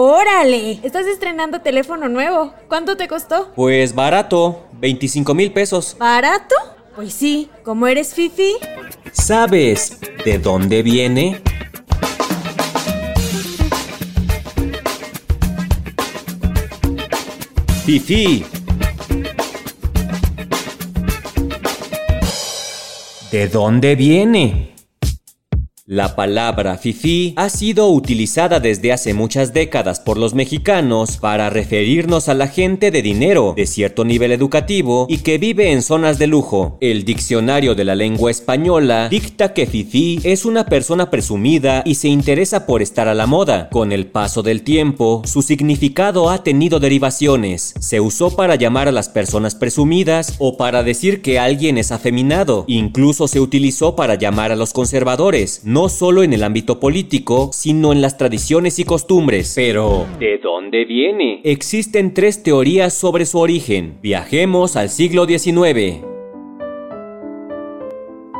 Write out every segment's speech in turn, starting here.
¡Órale! Estás estrenando teléfono nuevo. ¿Cuánto te costó? Pues barato, 25 mil pesos. ¿Barato? Pues sí, como eres Fifi. ¿Sabes de dónde viene? Fifi. ¿De dónde viene? La palabra fifi ha sido utilizada desde hace muchas décadas por los mexicanos para referirnos a la gente de dinero, de cierto nivel educativo y que vive en zonas de lujo. El diccionario de la lengua española dicta que fifi es una persona presumida y se interesa por estar a la moda. Con el paso del tiempo, su significado ha tenido derivaciones. Se usó para llamar a las personas presumidas o para decir que alguien es afeminado. Incluso se utilizó para llamar a los conservadores solo en el ámbito político, sino en las tradiciones y costumbres. Pero, ¿de dónde viene? Existen tres teorías sobre su origen. Viajemos al siglo XIX.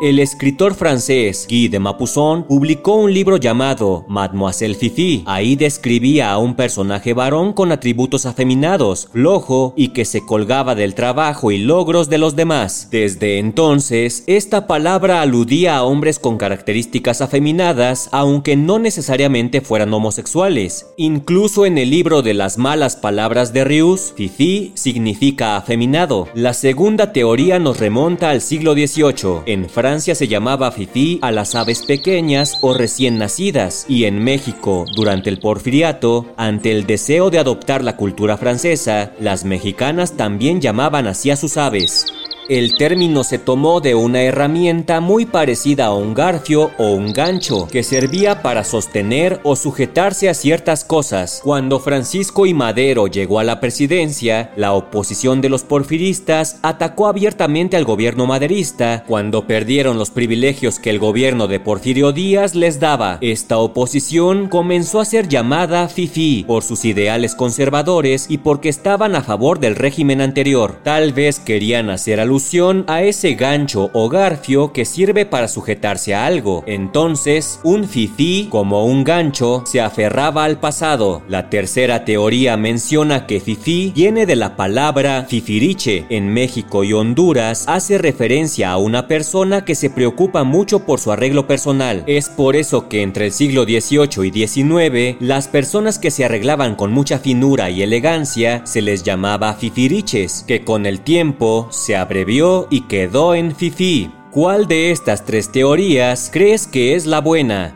El escritor francés Guy de Maupassant publicó un libro llamado Mademoiselle Fifi. Ahí describía a un personaje varón con atributos afeminados, flojo y que se colgaba del trabajo y logros de los demás. Desde entonces, esta palabra aludía a hombres con características afeminadas, aunque no necesariamente fueran homosexuales. Incluso en el libro de las malas palabras de Rius, Fifi significa afeminado. La segunda teoría nos remonta al siglo XVIII. En Francia Francia se llamaba fifi a las aves pequeñas o recién nacidas y en México, durante el porfiriato, ante el deseo de adoptar la cultura francesa, las mexicanas también llamaban así a sus aves. El término se tomó de una herramienta muy parecida a un garfio o un gancho, que servía para sostener o sujetarse a ciertas cosas. Cuando Francisco y Madero llegó a la presidencia, la oposición de los porfiristas atacó abiertamente al gobierno maderista cuando perdieron los privilegios que el gobierno de Porfirio Díaz les daba. Esta oposición comenzó a ser llamada FIFI por sus ideales conservadores y porque estaban a favor del régimen anterior. Tal vez querían hacer alusión a ese gancho o garfio que sirve para sujetarse a algo. Entonces, un fifi, como un gancho, se aferraba al pasado. La tercera teoría menciona que fifi viene de la palabra fifiriche. En México y Honduras hace referencia a una persona que se preocupa mucho por su arreglo personal. Es por eso que entre el siglo XVIII y XIX, las personas que se arreglaban con mucha finura y elegancia se les llamaba fifiriches, que con el tiempo se abreviaron y quedó en Fifi. ¿Cuál de estas tres teorías crees que es la buena?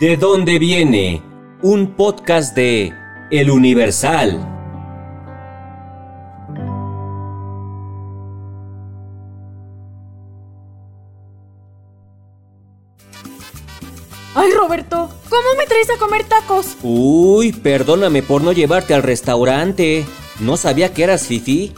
¿De dónde viene? Un podcast de El Universal. Ay, Roberto, ¿cómo me traes a comer tacos? Uy, perdóname por no llevarte al restaurante. No sabía que eras Fifi.